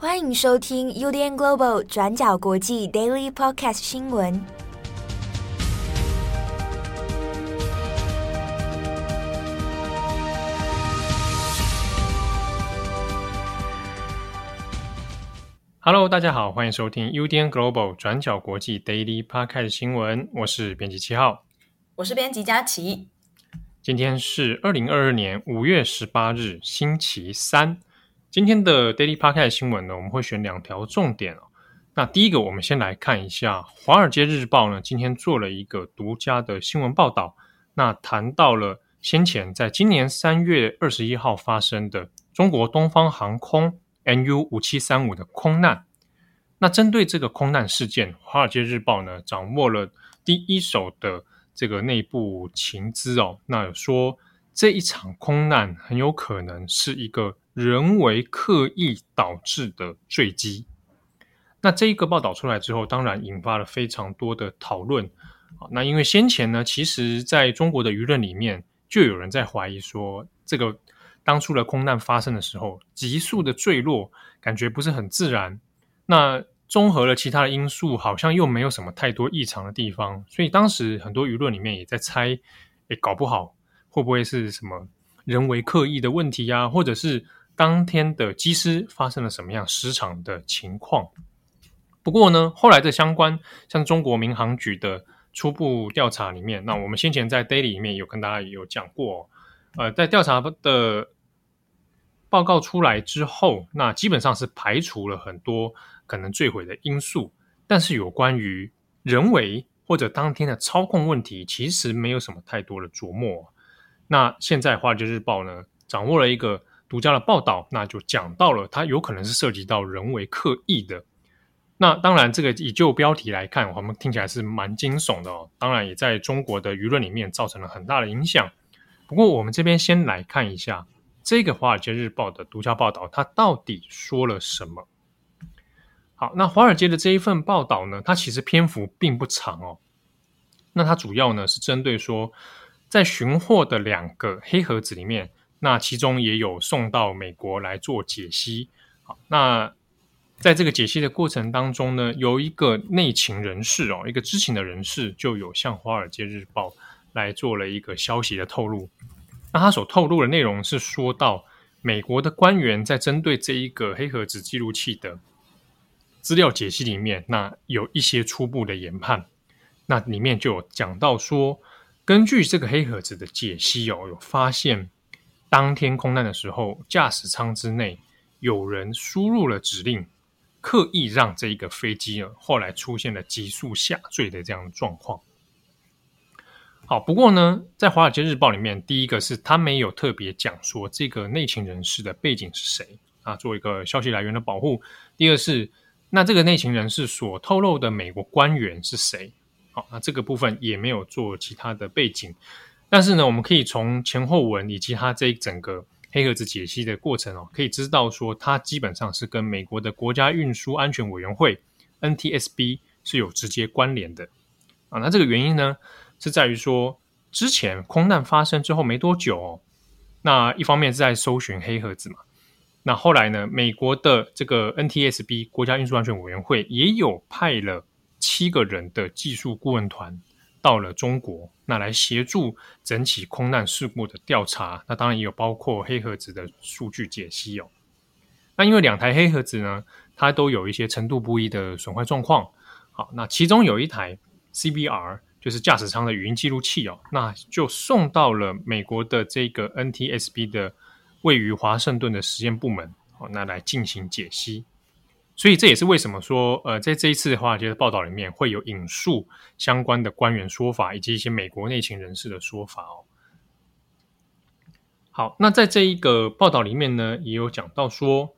欢迎收听 UDN Global 转角国际 Daily Podcast 新闻。Hello，大家好，欢迎收听 UDN Global 转角国际 Daily Podcast 新闻。我是编辑七号，我是编辑佳琪。今天是二零二二年五月十八日，星期三。今天的 Daily Podcast 新闻呢，我们会选两条重点哦。那第一个，我们先来看一下《华尔街日报》呢，今天做了一个独家的新闻报道。那谈到了先前在今年三月二十一号发生的中国东方航空 N U 五七三五的空难。那针对这个空难事件，《华尔街日报》呢掌握了第一手的这个内部情资哦。那有说这一场空难很有可能是一个。人为刻意导致的坠机，那这一个报道出来之后，当然引发了非常多的讨论。那因为先前呢，其实在中国的舆论里面，就有人在怀疑说，这个当初的空难发生的时候，急速的坠落，感觉不是很自然。那综合了其他的因素，好像又没有什么太多异常的地方，所以当时很多舆论里面也在猜，诶，搞不好会不会是什么人为刻意的问题呀，或者是？当天的机师发生了什么样失常的情况？不过呢，后来的相关像中国民航局的初步调查里面，那我们先前在 Daily 里面有跟大家有讲过，呃，在调查的报告出来之后，那基本上是排除了很多可能坠毁的因素，但是有关于人为或者当天的操控问题，其实没有什么太多的琢磨。那现在《华尔街日报》呢，掌握了一个。独家的报道，那就讲到了，它有可能是涉及到人为刻意的。那当然，这个以就标题来看，我们听起来是蛮惊悚的哦。当然，也在中国的舆论里面造成了很大的影响。不过，我们这边先来看一下这个《华尔街日报》的独家报道，它到底说了什么？好，那华尔街的这一份报道呢，它其实篇幅并不长哦。那它主要呢是针对说，在寻获的两个黑盒子里面。那其中也有送到美国来做解析。好，那在这个解析的过程当中呢，有一个内情人士哦，一个知情的人士就有向《华尔街日报》来做了一个消息的透露。那他所透露的内容是说到，美国的官员在针对这一个黑盒子记录器的资料解析里面，那有一些初步的研判。那里面就有讲到说，根据这个黑盒子的解析哦，有发现。当天空难的时候，驾驶舱之内有人输入了指令，刻意让这一个飞机啊，后来出现了急速下坠的这样的状况。好，不过呢，在《华尔街日报》里面，第一个是他没有特别讲说这个内情人士的背景是谁啊，做一个消息来源的保护。第二是，那这个内情人士所透露的美国官员是谁？好，那这个部分也没有做其他的背景。但是呢，我们可以从前后文以及它这一整个黑盒子解析的过程哦，可以知道说，它基本上是跟美国的国家运输安全委员会 NTSB 是有直接关联的啊。那这个原因呢，是在于说，之前空难发生之后没多久哦，那一方面是在搜寻黑盒子嘛，那后来呢，美国的这个 NTSB 国家运输安全委员会也有派了七个人的技术顾问团。到了中国，那来协助整起空难事故的调查，那当然也有包括黑盒子的数据解析哦。那因为两台黑盒子呢，它都有一些程度不一的损坏状况。好，那其中有一台 CBR，就是驾驶舱的语音记录器哦，那就送到了美国的这个 NTSB 的位于华盛顿的实验部门，好，那来进行解析。所以这也是为什么说，呃，在这一次的华尔街的报道里面会有引述相关的官员说法，以及一些美国内情人士的说法哦。好，那在这一个报道里面呢，也有讲到说，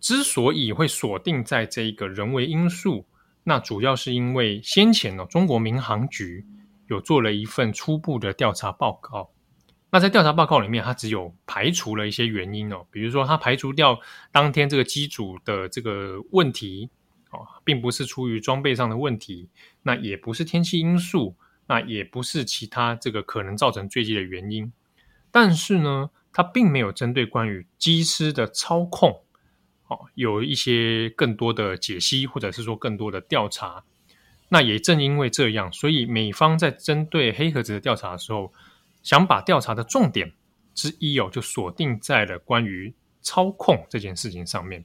之所以会锁定在这一个人为因素，那主要是因为先前呢，中国民航局有做了一份初步的调查报告。那在调查报告里面，他只有排除了一些原因哦，比如说他排除掉当天这个机组的这个问题哦，并不是出于装备上的问题，那也不是天气因素，那也不是其他这个可能造成坠机的原因。但是呢，他并没有针对关于机师的操控哦，有一些更多的解析，或者是说更多的调查。那也正因为这样，所以美方在针对黑盒子的调查的时候，想把调查的重点之一哦，就锁定在了关于操控这件事情上面。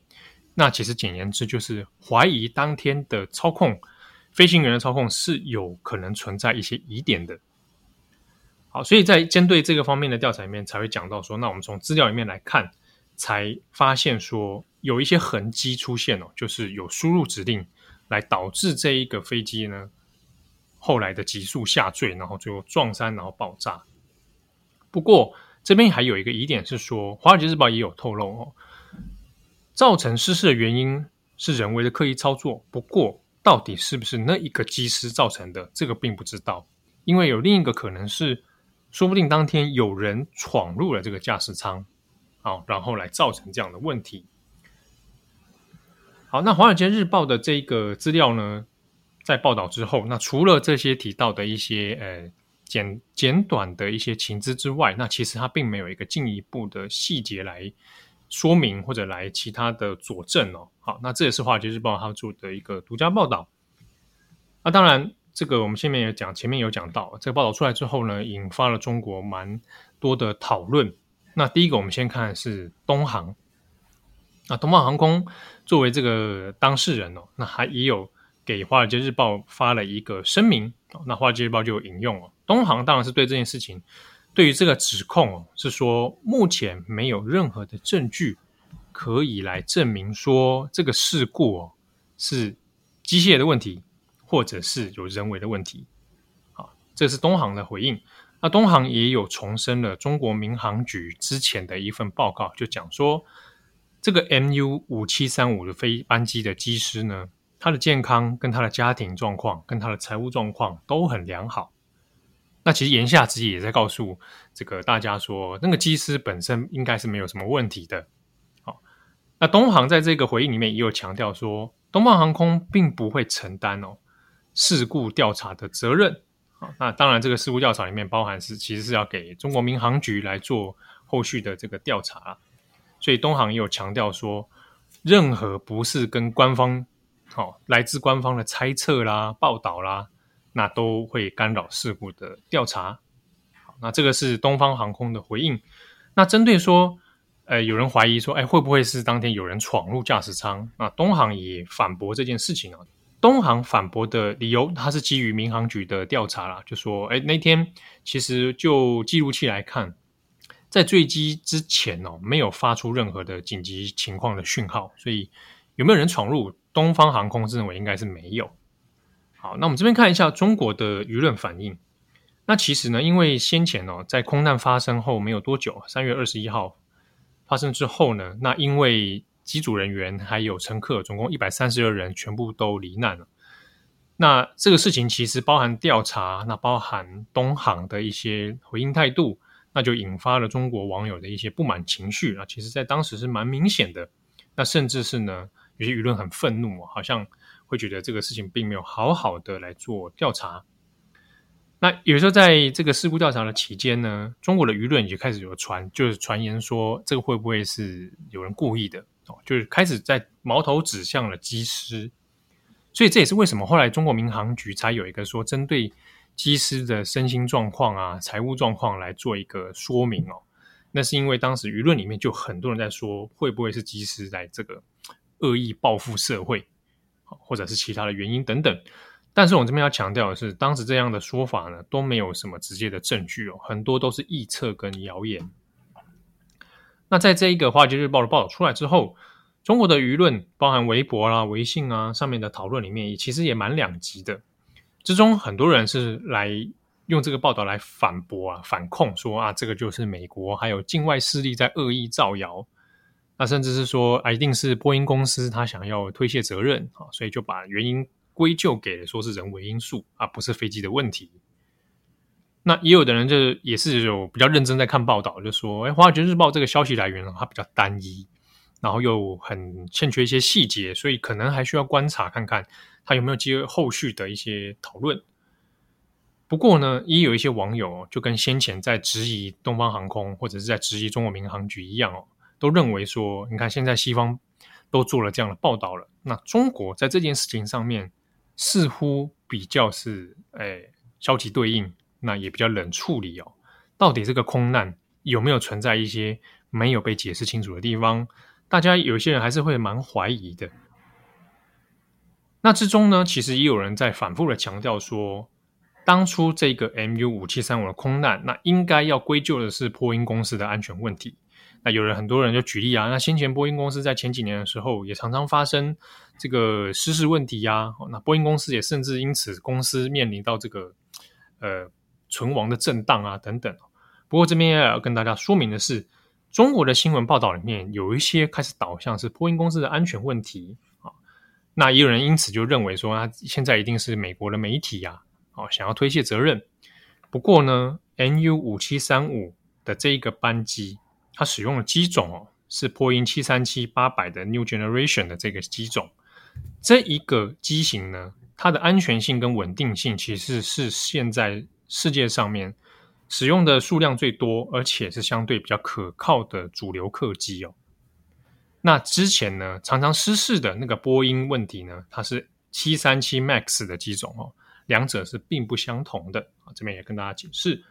那其实简言之，就是怀疑当天的操控，飞行员的操控是有可能存在一些疑点的。好，所以在针对这个方面的调查里面，才会讲到说，那我们从资料里面来看，才发现说有一些痕迹出现哦，就是有输入指令来导致这一个飞机呢后来的急速下坠，然后最后撞山，然后爆炸。不过这边还有一个疑点是说，《华尔街日报》也有透露哦，造成失事的原因是人为的刻意操作。不过到底是不是那一个机师造成的，这个并不知道，因为有另一个可能是。说不定当天有人闯入了这个驾驶舱，好，然后来造成这样的问题。好，那《华尔街日报》的这个资料呢，在报道之后，那除了这些提到的一些呃简简短的一些情资之外，那其实它并没有一个进一步的细节来说明或者来其他的佐证哦。好，那这也是《华尔街日报》它做的一个独家报道。那当然。这个我们前面有讲，前面有讲到，这个报道出来之后呢，引发了中国蛮多的讨论。那第一个，我们先看是东航。那东方航空作为这个当事人哦，那还也有给《华尔街日报》发了一个声明。那《华尔街日报》就有引用哦，东航当然是对这件事情，对于这个指控哦，是说目前没有任何的证据可以来证明说这个事故哦是机械的问题。或者是有人为的问题，好，这是东航的回应。那东航也有重申了中国民航局之前的一份报告，就讲说，这个 MU 五七三五的飞班机的机师呢，他的健康跟他的家庭状况跟他的财务状况都很良好。那其实言下之意也在告诉这个大家说，那个机师本身应该是没有什么问题的。好，那东航在这个回应里面也有强调说，东方航空并不会承担哦。事故调查的责任，啊，那当然，这个事故调查里面包含是，其实是要给中国民航局来做后续的这个调查，所以东航也有强调说，任何不是跟官方，好，来自官方的猜测啦、报道啦，那都会干扰事故的调查。好，那这个是东方航空的回应。那针对说，呃，有人怀疑说，哎，会不会是当天有人闯入驾驶舱？那东航也反驳这件事情啊。东航反驳的理由，它是基于民航局的调查啦，就说，哎，那天其实就记录器来看，在坠机之前哦，没有发出任何的紧急情况的讯号，所以有没有人闯入？东方航空认为应该是没有。好，那我们这边看一下中国的舆论反应。那其实呢，因为先前哦，在空难发生后没有多久，三月二十一号发生之后呢，那因为机组人员还有乘客，总共一百三十二人，全部都罹难了。那这个事情其实包含调查，那包含东航的一些回应态度，那就引发了中国网友的一些不满情绪啊。其实，在当时是蛮明显的。那甚至是呢，有些舆论很愤怒，好像会觉得这个事情并没有好好的来做调查。那有时候在这个事故调查的期间呢，中国的舆论也开始有传，就是传言说这个会不会是有人故意的哦？就是开始在矛头指向了机师，所以这也是为什么后来中国民航局才有一个说针对机师的身心状况啊、财务状况来做一个说明哦。那是因为当时舆论里面就很多人在说，会不会是机师在这个恶意报复社会，或者是其他的原因等等。但是我这边要强调的是，当时这样的说法呢，都没有什么直接的证据哦，很多都是臆测跟谣言。那在这一个《华尔街日报》的报道出来之后，中国的舆论，包含微博啦、微信啊上面的讨论里面，其实也蛮两极的。之中很多人是来用这个报道来反驳啊、反控，说啊，这个就是美国还有境外势力在恶意造谣。那甚至是说啊，一定是波音公司他想要推卸责任啊，所以就把原因归咎给了说是人为因素啊，不是飞机的问题。那也有的人就也是有比较认真在看报道，就说：“哎，华尔街日报这个消息来源它比较单一，然后又很欠缺一些细节，所以可能还需要观察看看它有没有接后续的一些讨论。”不过呢，也有一些网友就跟先前在质疑东方航空或者是在质疑中国民航局一样哦，都认为说：“你看现在西方都做了这样的报道了。那中国在这件事情上面似乎比较是诶消极对应，那也比较冷处理哦。到底这个空难有没有存在一些没有被解释清楚的地方？大家有些人还是会蛮怀疑的。那之中呢，其实也有人在反复的强调说，当初这个 MU 五七三五的空难，那应该要归咎的是波音公司的安全问题。那有人很多人就举例啊，那先前波音公司在前几年的时候也常常发生这个失事问题呀、那波音公司也甚至因此公司面临到这个呃存亡的震荡啊等等。不过这边也要跟大家说明的是。中国的新闻报道里面有一些开始导向是波音公司的安全问题啊，那也有人因此就认为说，他现在一定是美国的媒体呀，啊，想要推卸责任。不过呢，NU 五七三五的这一个班机，它使用的机种哦，是波音七三七八百的 New Generation 的这个机种，这一个机型呢，它的安全性跟稳定性其实是现在世界上面。使用的数量最多，而且是相对比较可靠的主流客机哦。那之前呢，常常失事的那个波音问题呢，它是七三七 MAX 的机种哦，两者是并不相同的啊。这边也跟大家解释。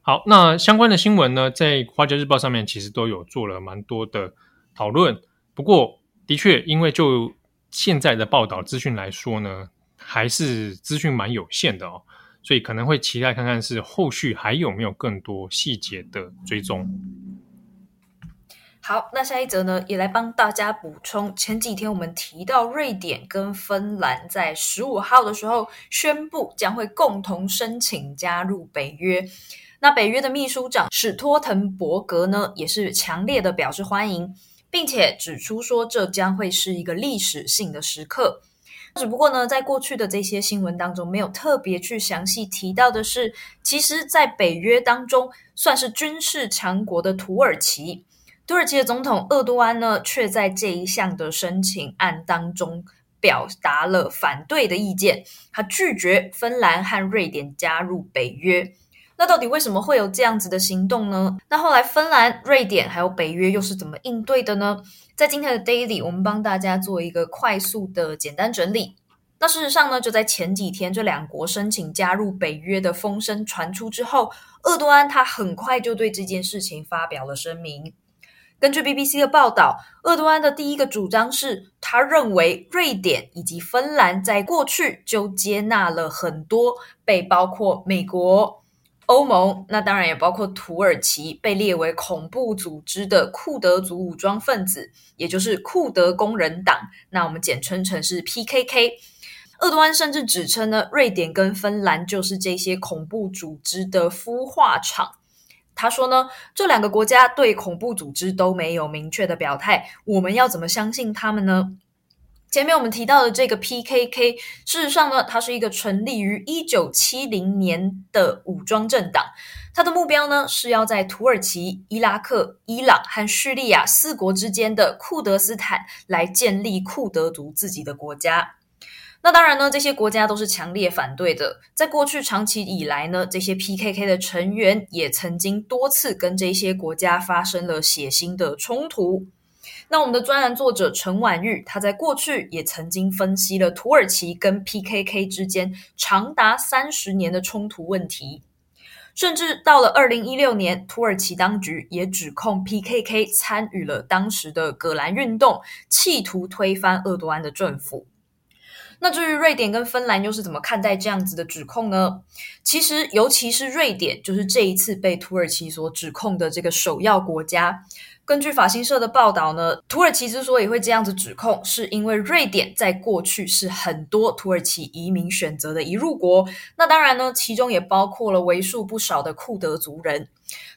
好，那相关的新闻呢，在《华尔街日报》上面其实都有做了蛮多的讨论。不过，的确，因为就现在的报道资讯来说呢，还是资讯蛮有限的哦。所以可能会期待看看是后续还有没有更多细节的追踪。好，那下一则呢，也来帮大家补充。前几天我们提到瑞典跟芬兰在十五号的时候宣布将会共同申请加入北约。那北约的秘书长史托滕伯格呢，也是强烈的表示欢迎，并且指出说这将会是一个历史性的时刻。只不过呢，在过去的这些新闻当中，没有特别去详细提到的是，其实，在北约当中算是军事强国的土耳其，土耳其的总统厄多安呢，却在这一项的申请案当中表达了反对的意见，他拒绝芬兰和瑞典加入北约。那到底为什么会有这样子的行动呢？那后来芬兰、瑞典还有北约又是怎么应对的呢？在今天的 Daily，我们帮大家做一个快速的简单整理。那事实上呢，就在前几天，这两国申请加入北约的风声传出之后，厄多安他很快就对这件事情发表了声明。根据 BBC 的报道，厄多安的第一个主张是，他认为瑞典以及芬兰在过去就接纳了很多被包括美国。欧盟，那当然也包括土耳其，被列为恐怖组织的库德族武装分子，也就是库德工人党。那我们简称成是 PKK。厄多安甚至指称呢，瑞典跟芬兰就是这些恐怖组织的孵化场。他说呢，这两个国家对恐怖组织都没有明确的表态，我们要怎么相信他们呢？前面我们提到的这个 PKK，事实上呢，它是一个成立于一九七零年的武装政党。它的目标呢，是要在土耳其、伊拉克、伊朗和叙利亚四国之间的库德斯坦来建立库德族自己的国家。那当然呢，这些国家都是强烈反对的。在过去长期以来呢，这些 PKK 的成员也曾经多次跟这些国家发生了血腥的冲突。那我们的专栏作者陈婉玉，他在过去也曾经分析了土耳其跟 PKK 之间长达三十年的冲突问题，甚至到了二零一六年，土耳其当局也指控 PKK 参与了当时的葛兰运动，企图推翻厄多安的政府。那至于瑞典跟芬兰又是怎么看待这样子的指控呢？其实，尤其是瑞典，就是这一次被土耳其所指控的这个首要国家。根据法新社的报道呢，土耳其之所以会这样子指控，是因为瑞典在过去是很多土耳其移民选择的一入国。那当然呢，其中也包括了为数不少的库德族人。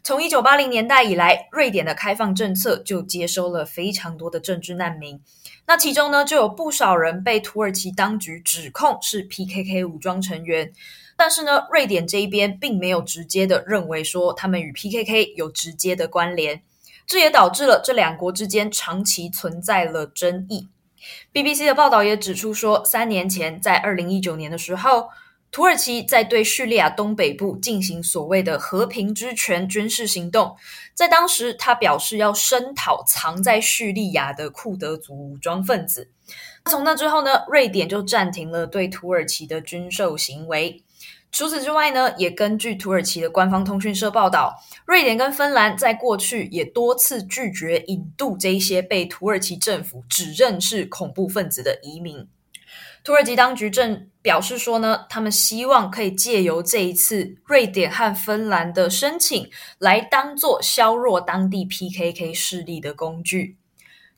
从一九八零年代以来，瑞典的开放政策就接收了非常多的政治难民。那其中呢，就有不少人被土耳其当局指控是 PKK 武装成员。但是呢，瑞典这一边并没有直接的认为说他们与 PKK 有直接的关联。这也导致了这两国之间长期存在了争议。BBC 的报道也指出说，三年前，在二零一九年的时候，土耳其在对叙利亚东北部进行所谓的“和平之权”军事行动，在当时，他表示要声讨藏在叙利亚的库德族武装分子。从那之后呢，瑞典就暂停了对土耳其的军售行为。除此之外呢，也根据土耳其的官方通讯社报道，瑞典跟芬兰在过去也多次拒绝引渡这一些被土耳其政府指认是恐怖分子的移民。土耳其当局正表示说呢，他们希望可以借由这一次瑞典和芬兰的申请，来当做削弱当地 PKK 势力的工具。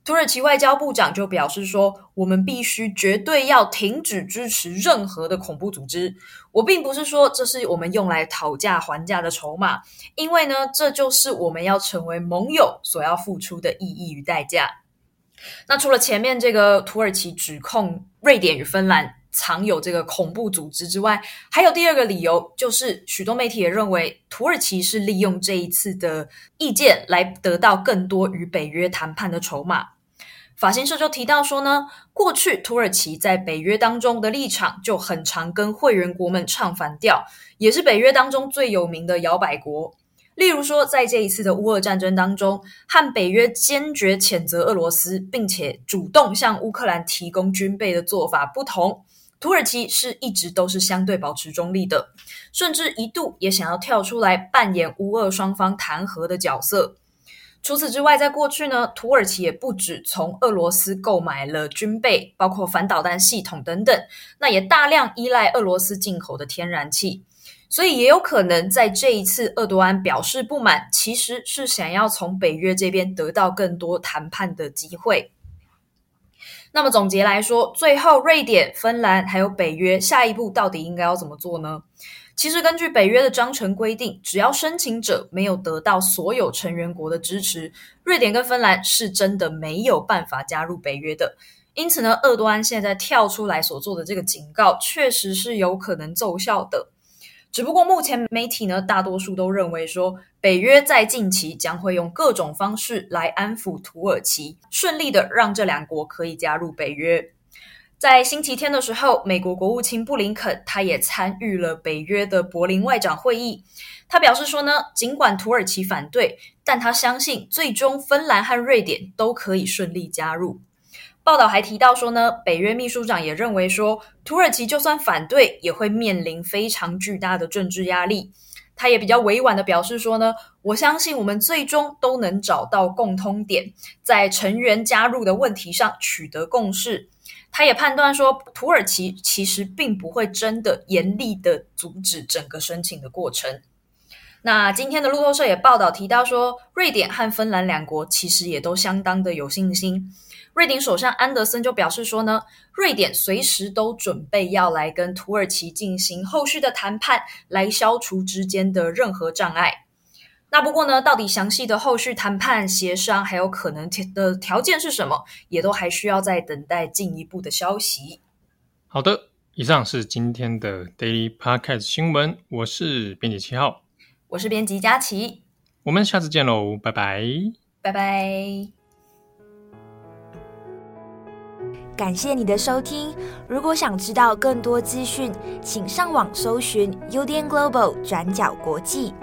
土耳其外交部长就表示说，我们必须绝对要停止支持任何的恐怖组织。我并不是说这是我们用来讨价还价的筹码，因为呢，这就是我们要成为盟友所要付出的意义与代价。那除了前面这个土耳其指控瑞典与芬兰藏有这个恐怖组织之外，还有第二个理由，就是许多媒体也认为土耳其是利用这一次的意见来得到更多与北约谈判的筹码。法新社就提到说呢，过去土耳其在北约当中的立场就很常跟会员国们唱反调，也是北约当中最有名的摇摆国。例如说，在这一次的乌俄战争当中，和北约坚决谴责俄罗斯，并且主动向乌克兰提供军备的做法不同，土耳其是一直都是相对保持中立的，甚至一度也想要跳出来扮演乌俄双方谈和的角色。除此之外，在过去呢，土耳其也不止从俄罗斯购买了军备，包括反导弹系统等等，那也大量依赖俄罗斯进口的天然气。所以也有可能在这一次，鄂多安表示不满，其实是想要从北约这边得到更多谈判的机会。那么总结来说，最后瑞典、芬兰还有北约下一步到底应该要怎么做呢？其实根据北约的章程规定，只要申请者没有得到所有成员国的支持，瑞典跟芬兰是真的没有办法加入北约的。因此呢，鄂多安现在跳出来所做的这个警告，确实是有可能奏效的。只不过目前媒体呢，大多数都认为说，北约在近期将会用各种方式来安抚土耳其，顺利的让这两国可以加入北约。在星期天的时候，美国国务卿布林肯他也参与了北约的柏林外长会议，他表示说呢，尽管土耳其反对，但他相信最终芬兰和瑞典都可以顺利加入。报道还提到说呢，北约秘书长也认为说，土耳其就算反对，也会面临非常巨大的政治压力。他也比较委婉地表示说呢，我相信我们最终都能找到共通点，在成员加入的问题上取得共识。他也判断说，土耳其其实并不会真的严厉的阻止整个申请的过程。那今天的路透社也报道提到说，瑞典和芬兰两国其实也都相当的有信心。瑞典首相安德森就表示说呢，瑞典随时都准备要来跟土耳其进行后续的谈判，来消除之间的任何障碍。那不过呢，到底详细的后续谈判协商还有可能的条件是什么，也都还需要再等待进一步的消息。好的，以上是今天的 Daily Podcast 新闻，我是编辑七号，我是编辑佳琪，我们下次见喽，拜拜，拜拜。感谢你的收听。如果想知道更多资讯，请上网搜寻 UDN Global 转角国际。